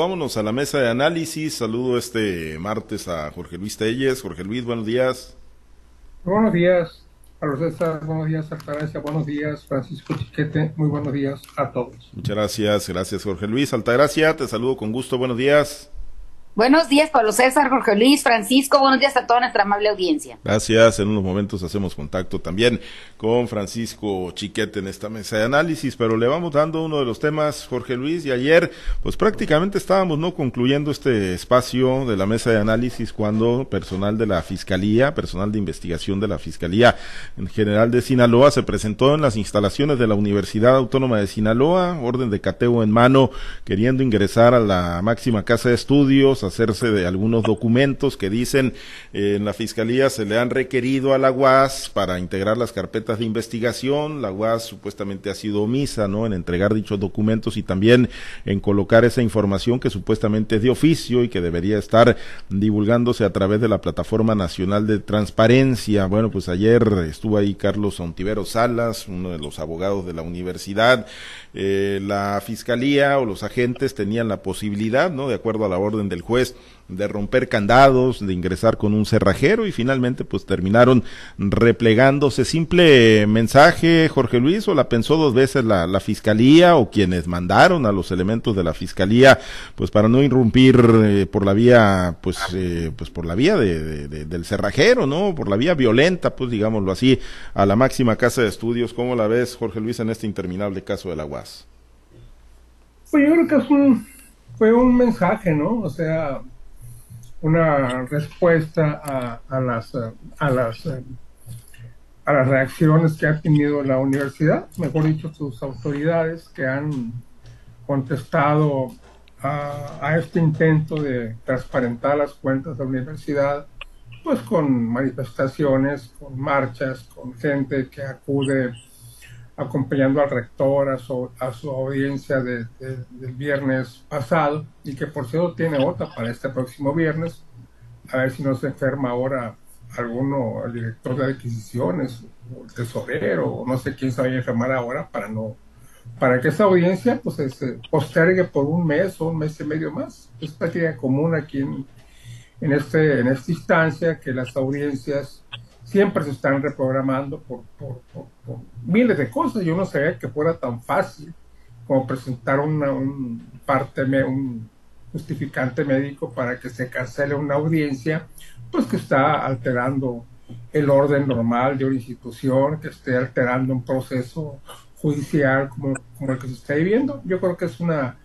vámonos a la mesa de análisis. Saludo este martes a Jorge Luis Telles. Jorge Luis, buenos días. Buenos días, César, buenos días, Altagracia, buenos días, Francisco Chiquete, muy buenos días a todos. Muchas gracias, gracias Jorge Luis. Altagracia, te saludo con gusto, buenos días. Buenos días, Pablo César, Jorge Luis, Francisco. Buenos días a toda nuestra amable audiencia. Gracias. En unos momentos hacemos contacto también con Francisco Chiquete en esta mesa de análisis, pero le vamos dando uno de los temas, Jorge Luis, y ayer, pues prácticamente estábamos no concluyendo este espacio de la mesa de análisis cuando personal de la Fiscalía, personal de investigación de la Fiscalía en General de Sinaloa se presentó en las instalaciones de la Universidad Autónoma de Sinaloa, orden de cateo en mano, queriendo ingresar a la máxima casa de estudios hacerse de algunos documentos que dicen eh, en la Fiscalía se le han requerido a la UAS para integrar las carpetas de investigación. La UAS supuestamente ha sido omisa ¿no? en entregar dichos documentos y también en colocar esa información que supuestamente es de oficio y que debería estar divulgándose a través de la Plataforma Nacional de Transparencia. Bueno, pues ayer estuvo ahí Carlos Ontivero Salas, uno de los abogados de la universidad. Eh, la Fiscalía o los agentes tenían la posibilidad, ¿no? De acuerdo a la orden del de romper candados, de ingresar con un cerrajero y finalmente pues terminaron replegándose. Simple mensaje, Jorge Luis, o la pensó dos veces la, la fiscalía o quienes mandaron a los elementos de la fiscalía, pues para no irrumpir eh, por la vía, pues, eh, pues por la vía de, del cerrajero, ¿no? Por la vía violenta, pues digámoslo así, a la máxima casa de estudios. ¿Cómo la ves, Jorge Luis, en este interminable caso de la UAS? Pues yo creo que es un fue un mensaje, ¿no? O sea, una respuesta a, a las a las a las reacciones que ha tenido la universidad, mejor dicho, sus autoridades que han contestado a, a, este intento de transparentar las cuentas de la universidad, pues con manifestaciones, con marchas, con gente que acude acompañando al rector a su, a su audiencia de, del viernes pasado y que por cierto tiene otra para este próximo viernes. A ver si no se enferma ahora alguno, el director de adquisiciones, o el tesorero, o no sé quién se vaya a enfermar ahora para no para que esa audiencia pues se postergue por un mes o un mes y medio más. Es práctica común aquí en, en, este, en esta instancia que las audiencias siempre se están reprogramando por, miles de cosas. Yo no sabía que fuera tan fácil como presentar una, un parte, un justificante médico para que se cancele una audiencia, pues que está alterando el orden normal de una institución, que esté alterando un proceso judicial como, como el que se está viviendo. Yo creo que es una,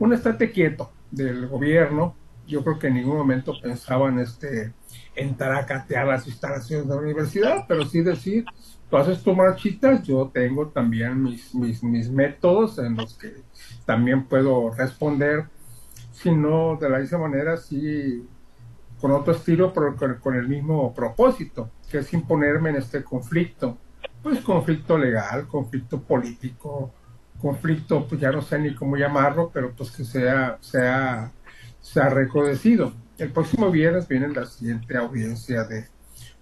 un estate quieto del gobierno. Yo creo que en ningún momento pensaban este entrar a catear las instalaciones de la universidad, pero sí decir, tú haces tu marchitas, yo tengo también mis, mis, mis métodos en los que también puedo responder, si no de la misma manera, sí con otro estilo, pero con, el mismo propósito, que es imponerme en este conflicto, pues conflicto legal, conflicto político, conflicto, pues ya no sé ni cómo llamarlo, pero pues que sea, sea, sea recrudecido. El próximo viernes viene la siguiente audiencia de,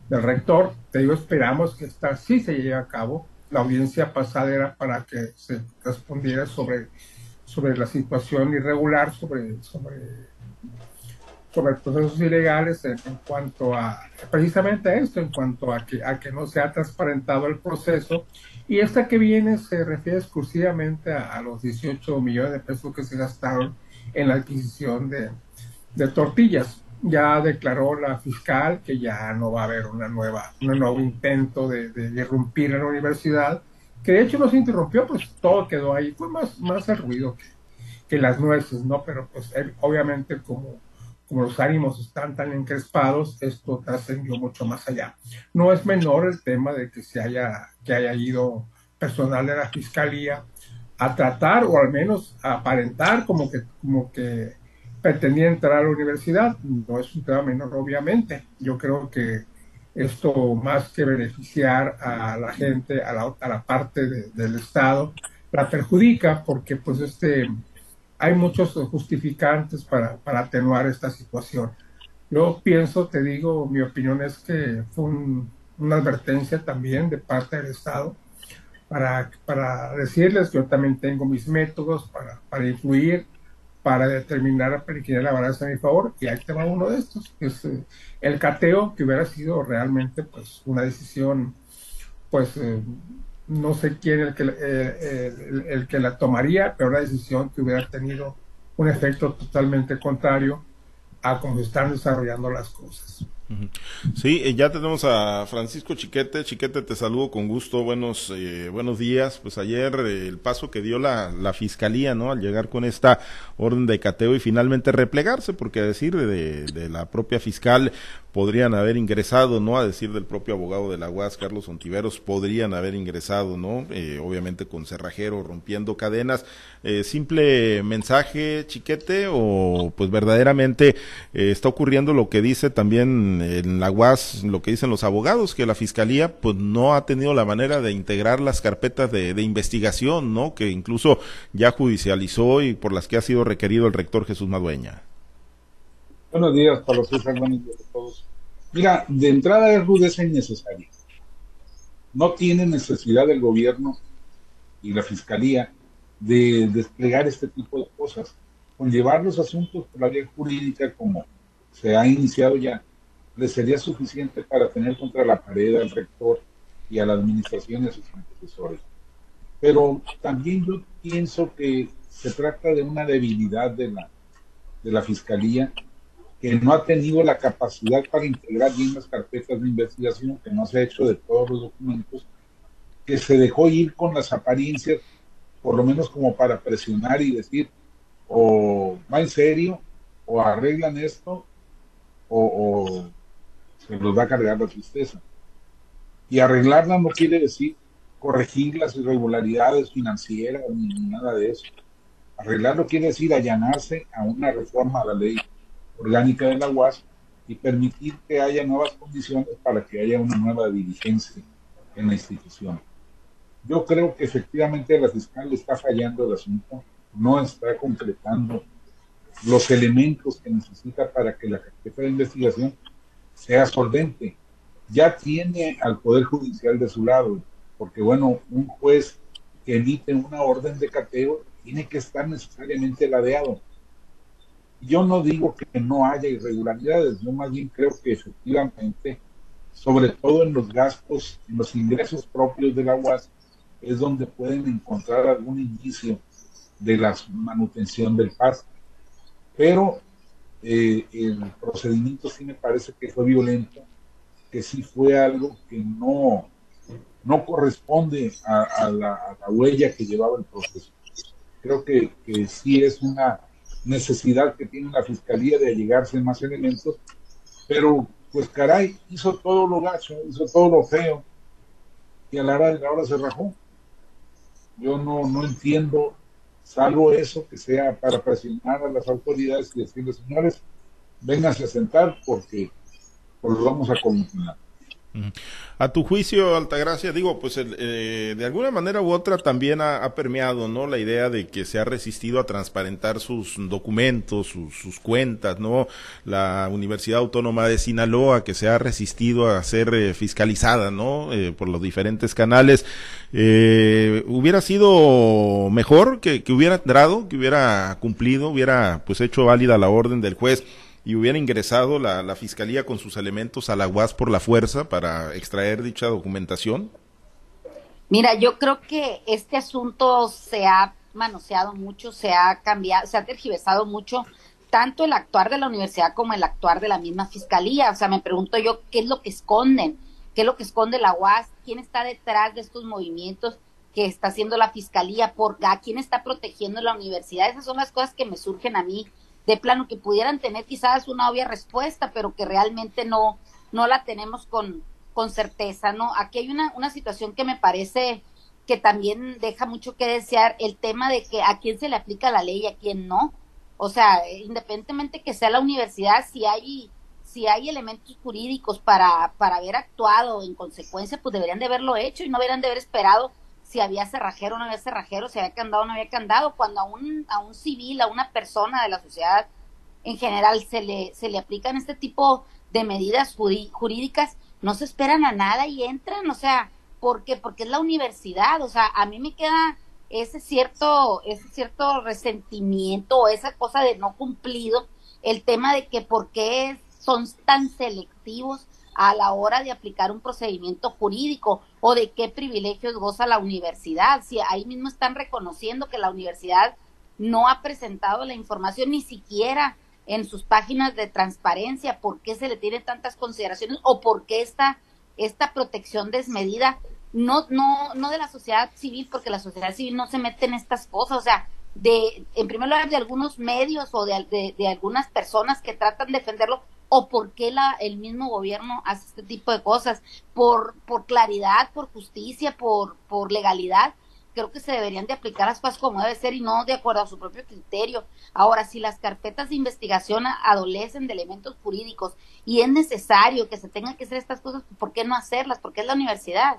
del rector. Te digo, esperamos que esta sí se lleve a cabo. La audiencia pasada era para que se respondiera sobre, sobre la situación irregular, sobre, sobre, sobre procesos ilegales en, cuanto a precisamente esto, en cuanto a que, a que no se ha transparentado el proceso. Y esta que viene se refiere exclusivamente a, a los 18 millones de pesos que se gastaron en la adquisición de, de tortillas. Ya declaró la fiscal que ya no va a haber una nueva, un nuevo intento de, de, irrumpir en la universidad, que de hecho no se interrumpió, pues todo quedó ahí, fue más, más el ruido que, que las nueces, ¿no? Pero pues obviamente como, como los ánimos están tan encrespados, esto trascendió mucho más allá. No es menor el tema de que se haya, que haya ido personal de la fiscalía a tratar o al menos a aparentar como que, como que pretendía entrar a la universidad. No es un tema menor, obviamente. Yo creo que esto, más que beneficiar a la gente, a la, a la parte del Estado, la perjudica porque pues este hay muchos justificantes para, para atenuar esta situación. Yo pienso, te digo, mi opinión es que fue una advertencia también de parte del Estado para, para decirles que yo también tengo mis métodos para, para influir para determinar quién la balanza a mi favor, y ahí te va uno de estos, es eh, el cateo, que hubiera sido realmente pues una decisión, pues eh, no sé quién el que, eh, el, que la tomaría, pero una decisión que hubiera tenido un efecto totalmente contrario a cómo están desarrollando las cosas. Sí, eh, ya tenemos a Francisco Chiquete. Chiquete, te saludo con gusto. Buenos, eh, buenos días. Pues ayer eh, el paso que dio la, la, fiscalía, ¿no? Al llegar con esta orden de cateo y finalmente replegarse, porque a decir de, de la propia fiscal, podrían haber ingresado, ¿no? A decir del propio abogado de la UAS, Carlos Ontiveros, podrían haber ingresado, ¿no? Eh, obviamente con cerrajero, rompiendo cadenas. Eh, simple mensaje, chiquete, o pues verdaderamente eh, está ocurriendo lo que dice también en la UAS, lo que dicen los abogados, que la fiscalía pues no ha tenido la manera de integrar las carpetas de, de investigación, ¿no? Que incluso ya judicializó y por las que ha sido requerido el rector Jesús Madueña. Buenos días, Pablo César. Buenos días a todos. Mira, de entrada es rudeza innecesaria. No tiene necesidad el gobierno y la fiscalía de desplegar este tipo de cosas. Con llevar los asuntos por la vía jurídica, como se ha iniciado ya, les sería suficiente para tener contra la pared al rector y a la administración y a sus antecesores. Pero también yo pienso que se trata de una debilidad de la, de la fiscalía que no ha tenido la capacidad para integrar bien las carpetas de investigación, que no se ha hecho de todos los documentos, que se dejó ir con las apariencias, por lo menos como para presionar y decir, o va en serio, o arreglan esto, o, se los va a cargar la tristeza. Y arreglarla no quiere decir corregir las irregularidades financieras ni nada de eso. Arreglarlo quiere decir allanarse a una reforma a la ley orgánica de la UAS y permitir que haya nuevas condiciones para que haya una nueva diligencia en la institución. Yo creo que efectivamente la fiscal está fallando el asunto, no está completando los elementos que necesita para que la carpeta de investigación sea solvente. Ya tiene al Poder Judicial de su lado, porque bueno, un juez que emite una orden de cateo tiene que estar necesariamente ladeado yo no digo que no haya irregularidades, yo más bien creo que efectivamente, sobre todo en los gastos, en los ingresos propios de la UAS, es donde pueden encontrar algún indicio de la manutención del pasto. Pero eh, el procedimiento sí me parece que fue violento, que sí fue algo que no, no corresponde a, la, huella que llevaba el proceso. Creo que, que sí es una necesidad que tiene la fiscalía de allegarse más elementos, pero pues caray, hizo todo lo gacho, hizo todo lo feo, y a la hora de la hora se rajó. Yo no, no entiendo, salvo eso, que sea para presionar a las autoridades y decirles, señores, vénganse a sentar porque los vamos a comisionar. A tu juicio, Altagracia, digo, pues eh, de alguna manera u otra también ha, permeado, ¿no? La idea de que se ha resistido a transparentar sus documentos, sus, cuentas, ¿no? La Universidad Autónoma de Sinaloa que se ha resistido a ser eh, fiscalizada, ¿no? Eh, por los diferentes canales. hubiera sido mejor que, que hubiera entrado, que hubiera cumplido, hubiera pues hecho válida la orden del juez y hubiera ingresado la, la, fiscalía con sus elementos a la UAS por la fuerza para extraer dicha documentación? Mira, yo creo que este asunto se ha manoseado mucho, se ha cambiado, se ha tergiversado mucho, tanto el actuar de la universidad como el actuar de la misma fiscalía. O sea, me pregunto yo qué es lo que esconden, qué es lo que esconde la UAS, quién está detrás de estos movimientos que está haciendo la fiscalía, por a quién está protegiendo la universidad. Esas son las cosas que me surgen a mí de plano que pudieran tener quizás una obvia respuesta, pero que realmente no, no la tenemos con, con certeza, ¿no? Aquí hay una, una situación que me parece que también deja mucho que desear, el tema de que a quién se le aplica la ley y a quién no. O sea, independientemente que sea la universidad, si hay, si hay elementos jurídicos para, para haber actuado en consecuencia, pues deberían de haberlo hecho y no deberían de haber esperado si había cerrajero o no había cerrajero, si había candado o no había candado, cuando a un, a un civil, a una persona de la sociedad en general se le, se le aplican este tipo de medidas jurídicas, no se esperan a nada y entran, o sea, ¿por qué? Porque es la universidad, o sea, a mí me queda ese cierto, ese cierto resentimiento o esa cosa de no cumplido, el tema de que por qué son tan selectivos a la hora de aplicar un procedimiento jurídico o de qué privilegios goza la universidad. Si ahí mismo están reconociendo que la universidad no ha presentado la información ni siquiera en sus páginas de transparencia, por qué se le tiene tantas consideraciones o por qué esta, esta protección desmedida, no, no, no de la sociedad civil, porque la sociedad civil no se mete en estas cosas, o sea, de, en primer lugar, de algunos medios o de, de algunas personas que tratan de defenderlo, o por qué la, el mismo gobierno hace este tipo de cosas, por, por claridad, por justicia, por, legalidad, creo que se deberían de aplicar las cosas como debe ser y no de acuerdo a su propio criterio. Ahora, si las carpetas de investigación adolecen de elementos jurídicos y es necesario que se tengan que hacer estas cosas, ¿por qué no hacerlas? ¿Por qué es la universidad?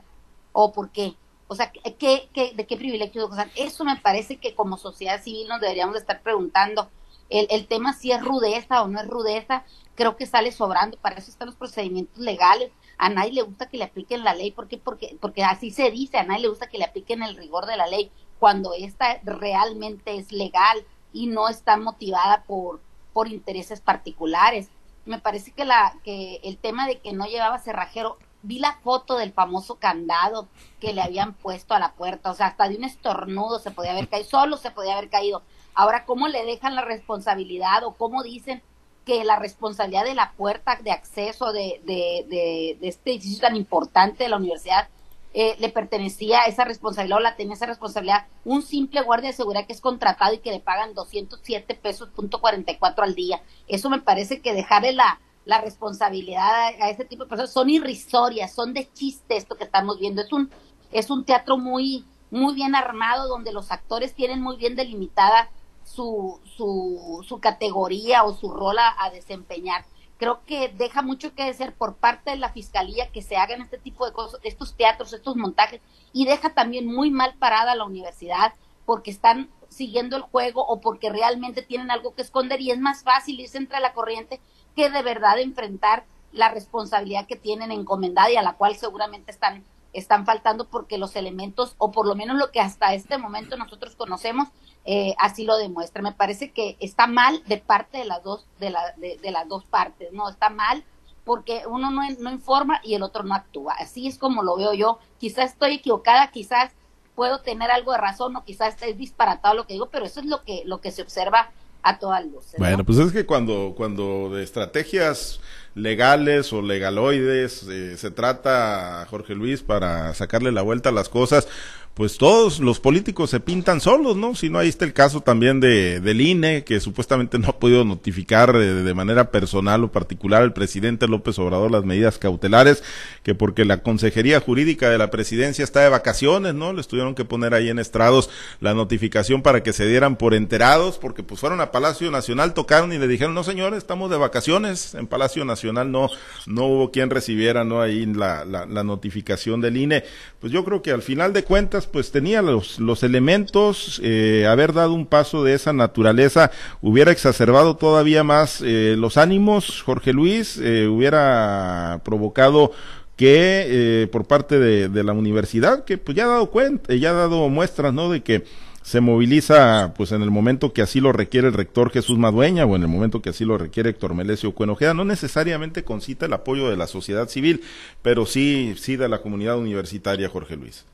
¿O por qué? O sea, ¿qué, qué, de qué privilegios? Eso me parece que como sociedad civil nos deberíamos de estar preguntando. El, el tema si es rudeza o no es rudeza, creo que sale sobrando, para eso están los procedimientos legales. A nadie le gusta que le apliquen la ley, ¿por qué? Porque, porque así se dice, a nadie le gusta que le apliquen el rigor de la ley, cuando esta realmente es legal y no está motivada por, por intereses particulares. Me parece que, la, que el tema de que no llevaba cerrajero, vi la foto del famoso candado que le habían puesto a la puerta, o sea, hasta de un estornudo se podía haber caído, solo se podía haber caído. Ahora, ¿cómo le dejan la responsabilidad o cómo dicen que la responsabilidad de la puerta de acceso de, de, de, este edificio tan importante de la universidad eh, le pertenecía esa responsabilidad o la tenía esa responsabilidad un simple guardia de seguridad que es contratado y que le pagan 207 pesos punto 44 al día. Eso me parece que dejarle la, la responsabilidad a, a este tipo de personas son irrisorias, son de chiste esto que estamos viendo. Es un, es un teatro muy, muy bien armado donde los actores tienen muy bien delimitada su, su, su categoría o su rol a, desempeñar. Creo que deja mucho que decir por parte de la fiscalía que se hagan este tipo de cosas, estos teatros, estos montajes, y deja también muy mal parada la universidad porque están siguiendo el juego o porque realmente tienen algo que esconder y es más fácil irse entre la corriente que de verdad enfrentar la responsabilidad que tienen encomendada y a la cual seguramente están están faltando porque los elementos, o por lo menos lo que hasta este momento nosotros conocemos, eh, así lo demuestra. Me parece que está mal de parte de las dos, de, la, de, las dos partes, ¿no? Está mal porque uno no, no informa y el otro no actúa. Así es como lo veo yo. Quizás estoy equivocada, quizás puedo tener algo de razón o quizás es disparatado lo que digo, pero eso es lo que, lo que se observa a todas luces. Bueno, pues es que cuando, cuando de estrategias legales o legaloides eh, se trata, Jorge Luis, para sacarle la vuelta a las cosas, pues todos los políticos se pintan solos, ¿no? Si no, ahí está el caso también de, del INE, que supuestamente no ha podido notificar de, manera personal o particular al presidente López Obrador las medidas cautelares, que porque la Consejería Jurídica de la Presidencia está de vacaciones, ¿no? Les tuvieron que poner ahí en estrados la notificación para que se dieran por enterados, porque pues fueron a Palacio Nacional, tocaron y le dijeron, no señores, estamos de vacaciones, en Palacio Nacional no, no hubo quien recibiera, ¿no? Ahí la, la, la notificación del INE. Pues yo creo que al final de cuentas, pues tenía los, los elementos, eh, haber dado un paso de esa naturaleza hubiera exacerbado todavía más eh, los ánimos, Jorge Luis, eh, hubiera provocado que por parte de, la universidad, que pues ya ha dado cuenta, ya ha dado muestras, ¿no? De que se moviliza pues en el momento que así lo requiere el rector Jesús Madueña o en el momento que así lo requiere Héctor Melesio Cuenojeda, no necesariamente concita el apoyo de la sociedad civil, pero sí, sí de la comunidad universitaria, Jorge Luis.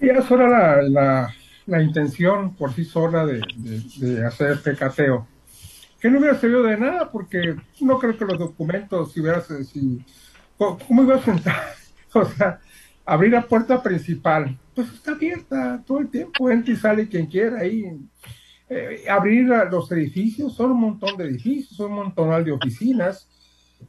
Y es la, la, la, intención por sí sola de, de, hacer este cateo. Que no hubiera servido de nada porque no creo que los documentos, si hubieras, si, ¿cómo iba a sentar? O sea, abrir la puerta principal, pues está abierta todo el tiempo, entra y sale quien quiera ahí. Eh, abrir los edificios, son un montón de edificios, son un montón de oficinas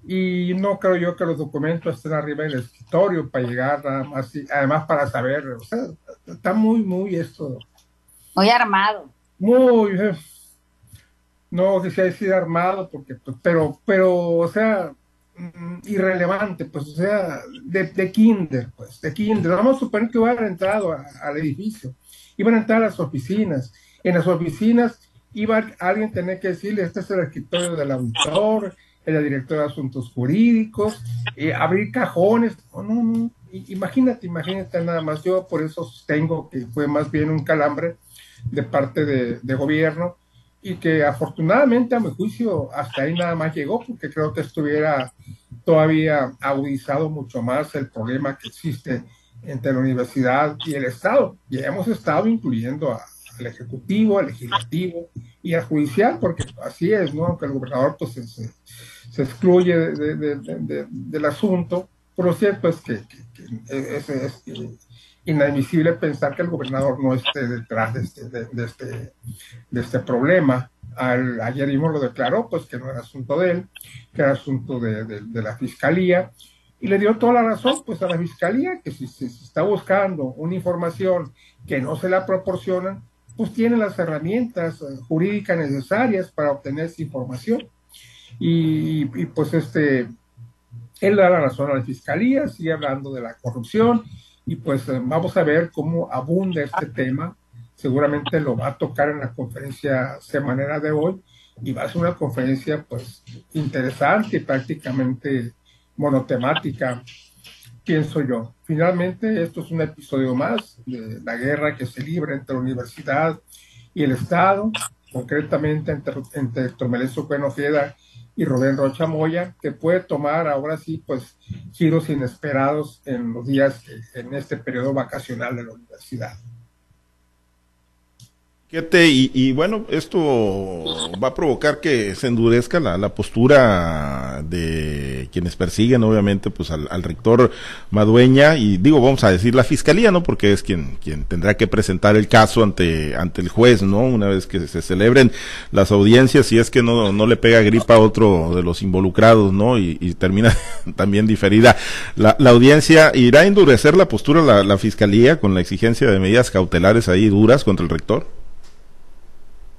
y no creo yo que los documentos estén arriba del escritorio para llegar nada más, además para saber, o sea, está muy, muy esto. Muy armado. Muy, eh, no quisiera decir armado, porque, pues, pero, pero, o sea, mm, irrelevante, pues, o sea, de, de kinder, pues, de kinder. Vamos a suponer que hubieran entrado al edificio, iban a entrar a las oficinas. En las oficinas iba alguien tener que decirle, este es el escritorio del auditor, la directora de Asuntos Jurídicos, abrir cajones, no, no, imagínate, imagínate nada más, yo por eso sostengo que fue más bien un calambre de parte de, gobierno y que afortunadamente a mi juicio hasta ahí nada más llegó porque creo que estuviera todavía agudizado mucho más el problema que existe entre la universidad y el Estado. Y hemos estado incluyendo al Ejecutivo, al Legislativo y al Judicial, porque así es, ¿no? Aunque el gobernador pues, se, se, excluye del asunto, pero lo cierto es que, es, es, inadmisible pensar que el gobernador no esté detrás de este, de, este, de este problema. Al, ayer mismo lo declaró, pues que no era asunto de él, que era asunto de, de la fiscalía, y le dio toda la razón pues a la fiscalía que si se está buscando una información que no se la proporcionan, pues tiene las herramientas eh, jurídicas necesarias para obtener esa información. Y, pues este, él da la razón a la fiscalía, sigue hablando de la corrupción y pues eh, vamos a ver cómo abunda este tema. Seguramente lo va a tocar en la conferencia semanera de hoy y va a ser una conferencia pues interesante y prácticamente monotemática, pienso yo. Finalmente, esto es un episodio más de la guerra que se libra entre la universidad y el Estado, concretamente entre, entre Tomelenzo y Rubén Rocha Moya, que puede tomar ahora sí, pues, giros inesperados en los días, en este periodo vacacional de la universidad. Y, y, bueno, esto va a provocar que se endurezca la, la postura de quienes persiguen, obviamente, pues al, rector Madueña y digo, vamos a decir la fiscalía, ¿no? Porque es quien, quien tendrá que presentar el caso ante, ante el juez, ¿no? Una vez que se celebren las audiencias, si es que no, no le pega gripa a otro de los involucrados, ¿no? Y, termina también diferida la, la, audiencia. ¿Irá a endurecer la postura la, la fiscalía con la exigencia de medidas cautelares ahí duras contra el rector?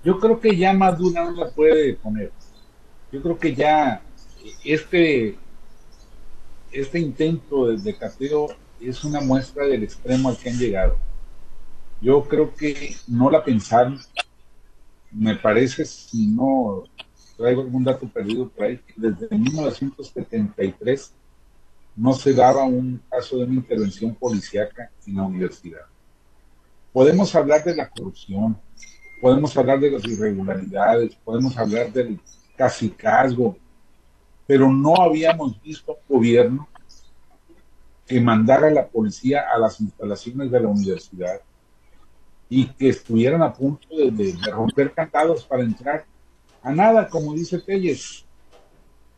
Yo creo que ya más no la puede poner. Yo creo que ya este, este intento de cateo es una muestra del extremo al que han llegado. Yo creo que no la pensaron. Me parece, si no traigo algún dato perdido por ahí, desde 1973 no se daba un caso de una intervención policíaca en la universidad. Podemos hablar de la corrupción, podemos hablar de las irregularidades, podemos hablar del casicazgo, pero no habíamos visto un gobierno que mandara a la policía a las instalaciones de la universidad y que estuvieran a punto de, romper cantados para entrar a nada, como dice Telles.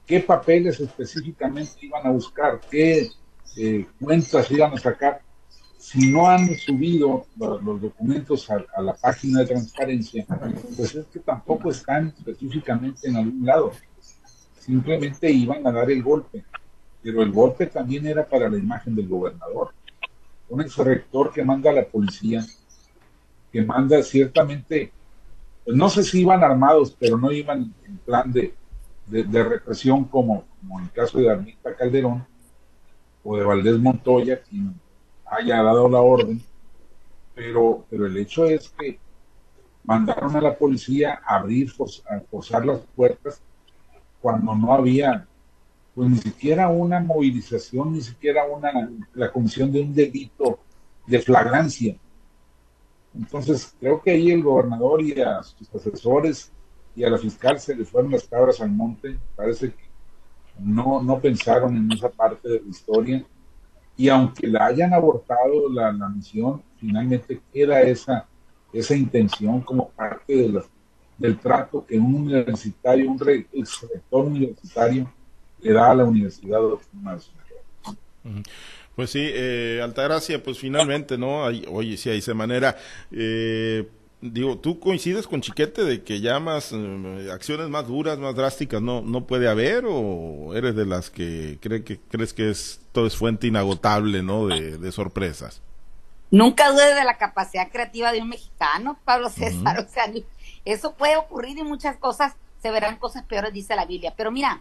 ¿Qué papeles específicamente iban a buscar? ¿Qué eh, cuentas iban a sacar? Si no han subido los, documentos a, la página de transparencia, pues es que tampoco están específicamente en algún lado. Simplemente iban a dar el golpe, pero el golpe también era para la imagen del gobernador. Un ex rector que manda a la policía, que manda ciertamente, pues no sé si iban armados, pero no iban en plan de, de, represión como, como en el caso de Armita Calderón o de Valdés Montoya, quien haya dado la orden, pero, pero el hecho es que mandaron a la policía a abrir, a forzar las puertas cuando no había pues ni siquiera una movilización, ni siquiera una la comisión de un delito de flagrancia. Entonces, creo que ahí el gobernador y a sus asesores y a la fiscal se les fueron las cabras al monte. Parece que no, no pensaron en esa parte de la historia y aunque la hayan abortado la, misión, finalmente queda esa, esa intención como parte de del trato que un universitario, un rector universitario le da a la Universidad Pues sí, eh, Altagracia, pues finalmente, ¿no? oye, sí, hay esa manera. Eh, digo, ¿tú coincides con Chiquete de que ya más eh, acciones más duras, más drásticas no, no puede haber o eres de las que cree que crees que es todo es fuente inagotable, ¿no? De, sorpresas. Nunca dude de la capacidad creativa de un mexicano, Pablo César. O sea, eso puede ocurrir y muchas cosas se verán cosas peores, dice la Biblia. Pero mira,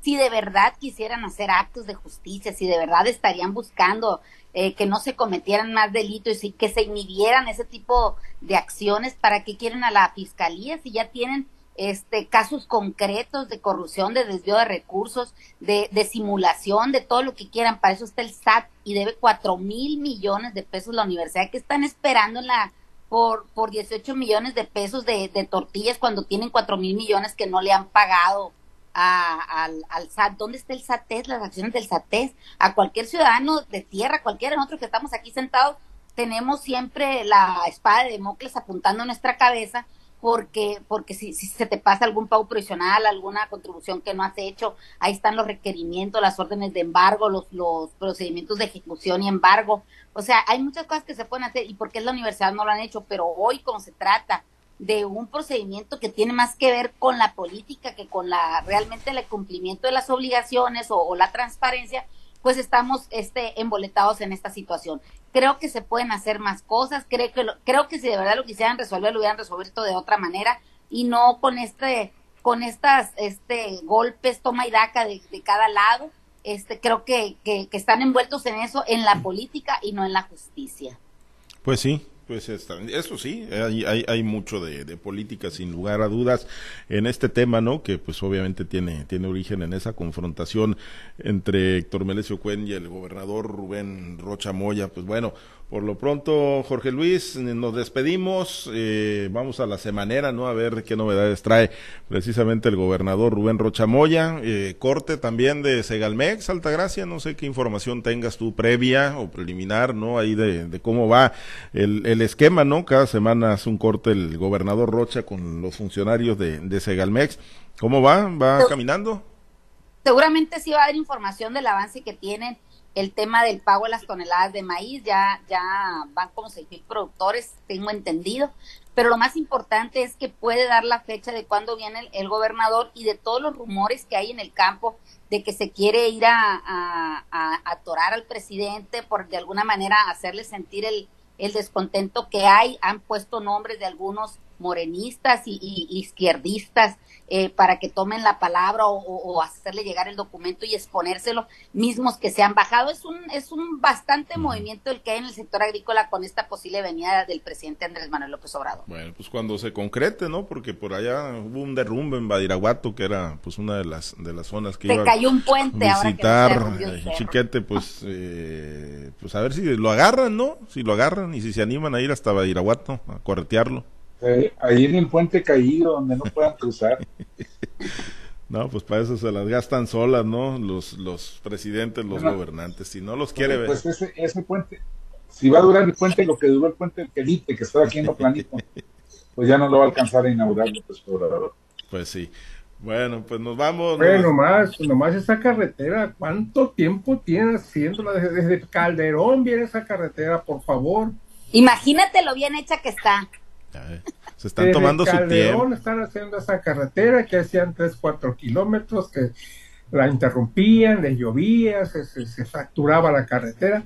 si de verdad quisieran hacer actos de justicia, si de verdad estarían buscando eh, que no se cometieran más delitos y que se inhibieran ese tipo de acciones, ¿para qué quieren a la fiscalía si ya tienen este, casos concretos de corrupción, de desvío de recursos, de, de, simulación, de todo lo que quieran. Para eso está el SAT y debe cuatro mil millones de pesos la universidad que están esperando en la por, por 18 millones de pesos de, de tortillas cuando tienen cuatro mil millones que no le han pagado a, al, al, SAT. ¿Dónde está el SATES, las acciones del SATES? A cualquier ciudadano de tierra, cualquiera de nosotros que estamos aquí sentados, tenemos siempre la espada de Democles apuntando en nuestra cabeza porque, porque si, si, se te pasa algún pago provisional, alguna contribución que no has hecho, ahí están los requerimientos, las órdenes de embargo, los, los procedimientos de ejecución y embargo. O sea, hay muchas cosas que se pueden hacer y porque la universidad no lo han hecho, pero hoy como se trata de un procedimiento que tiene más que ver con la política que con la realmente el cumplimiento de las obligaciones o, la transparencia, pues estamos este emboletados en esta situación. Creo que se pueden hacer más cosas, creo que, lo, creo que si de verdad lo quisieran resolver, lo hubieran resuelto de otra manera y no con este, con estas, este, golpes, toma y daca de, de cada lado, este, creo que, que, que están envueltos en eso, en la política y no en la justicia. Pues sí, pues eso sí, hay, hay, hay mucho de, política sin lugar a dudas en este tema, ¿no? Que pues obviamente tiene, tiene origen en esa confrontación entre Héctor Melesio Cuen y el gobernador Rubén Rocha Moya. Pues bueno, por lo pronto, Jorge Luis, nos despedimos. Eh, vamos a la semanera, ¿no? A ver qué novedades trae precisamente el gobernador Rubén Rochamoya. Eh, corte también de Segalmex, Altagracia. No sé qué información tengas tú previa o preliminar, ¿no? Ahí de, de cómo va el, el, esquema, ¿no? Cada semana hace un corte el gobernador Rocha con los funcionarios de, de Segalmex. ¿Cómo va? ¿Va caminando? Seguramente sí va a haber información del avance que tienen el tema del pago de las toneladas de maíz, ya, ya van como seis mil productores, tengo entendido, pero lo más importante es que puede dar la fecha de cuándo viene el, gobernador y de todos los rumores que hay en el campo de que se quiere ir a, a, a atorar al presidente por de alguna manera hacerle sentir el, el descontento que hay, han puesto nombres de algunos morenistas y, y, izquierdistas eh, para que tomen la palabra o, o, hacerle llegar el documento y exponérselo, mismos que se han bajado. Es un, es un bastante movimiento el que hay en el sector agrícola con esta posible venida del presidente Andrés Manuel López Obrador. Bueno, pues cuando se concrete, ¿no? Porque por allá hubo un derrumbe en Badiraguato, que era pues una de las, de las zonas que se iba cayó un puente a visitar ahora que Chiquete, pues, eh, pues a ver si lo agarran, ¿no? Si lo agarran y si se animan a ir hasta Badiraguato a corretearlo. Eh, ahí en el puente caído, donde no puedan cruzar. No, pues para eso se las gastan solas, ¿no? Los, los presidentes, los bueno, gobernantes. Si no los quiere pues ver. Pues ese, ese puente, si va a durar el puente lo que duró el puente del Quelite, que está aquí en lo planito, pues ya no lo va a alcanzar a inaugurar López Obrador. Pues sí. Bueno, pues nos vamos. Bueno, nomás, nomás esa carretera, ¿cuánto tiempo tiene haciéndola? Desde, desde Calderón viene esa carretera, por favor. Imagínate lo bien hecha que está. Se están Desde tomando Calderón su tiempo. están haciendo esa carretera que hacían 3, 4 kilómetros, que la interrumpían, les llovía, se, se, se, fracturaba la carretera.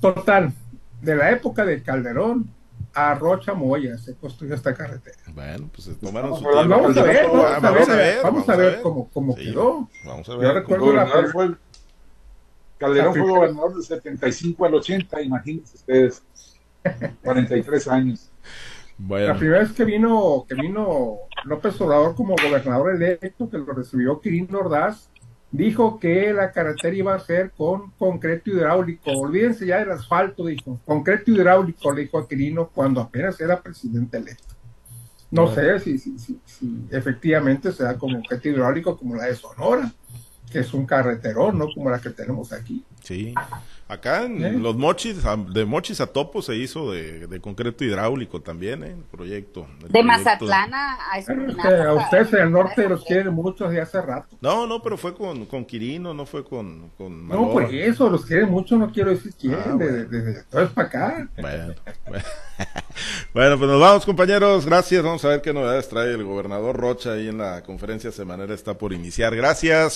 Total, de la época de Calderón a Rocha Moya se construyó esta carretera. Bueno, pues se tomaron vamos, su tiempo. Vamos a ver, vamos, vamos a ver, a ver, vamos a ver cómo, cómo sí, quedó. Vamos a Yo ver. recuerdo la, fue el- Calderón fue gobernador del 75 al 80, imagínense ustedes. 43 años. La primera vez que vino, que vino López Obrador como gobernador electo, que lo recibió Quirino Ordaz, dijo que la carretera iba a ser con concreto hidráulico. Olvídense ya del asfalto, dijo. Concreto hidráulico, le dijo a Quirino cuando apenas era presidente electo. No sé si, si, si, si efectivamente se da con concreto hidráulico como la de Sonora, que es un carreterón, ¿no? Como la que tenemos aquí. sí. Acá en ¿Eh? los mochis, a- de mochis a topo se hizo de, de concreto hidráulico también, ¿eh? El proyecto. el De proyecto. Mazatlán a, a Bueno, es Esquinas, que a ustedes en el norte los quieren mucho desde hace rato. No, no, pero fue con, con Quirino, no fue con, con No, por Malora. eso, los quieren mucho, no quiero decir quién, Ah, de, bueno. de, de, de todo para acá. Bueno, bueno. Bueno, pues nos vamos, compañeros. Gracias. Vamos a ver qué novedades trae el gobernador Rocha ahí en la conferencia semanera. Está por iniciar. Gracias.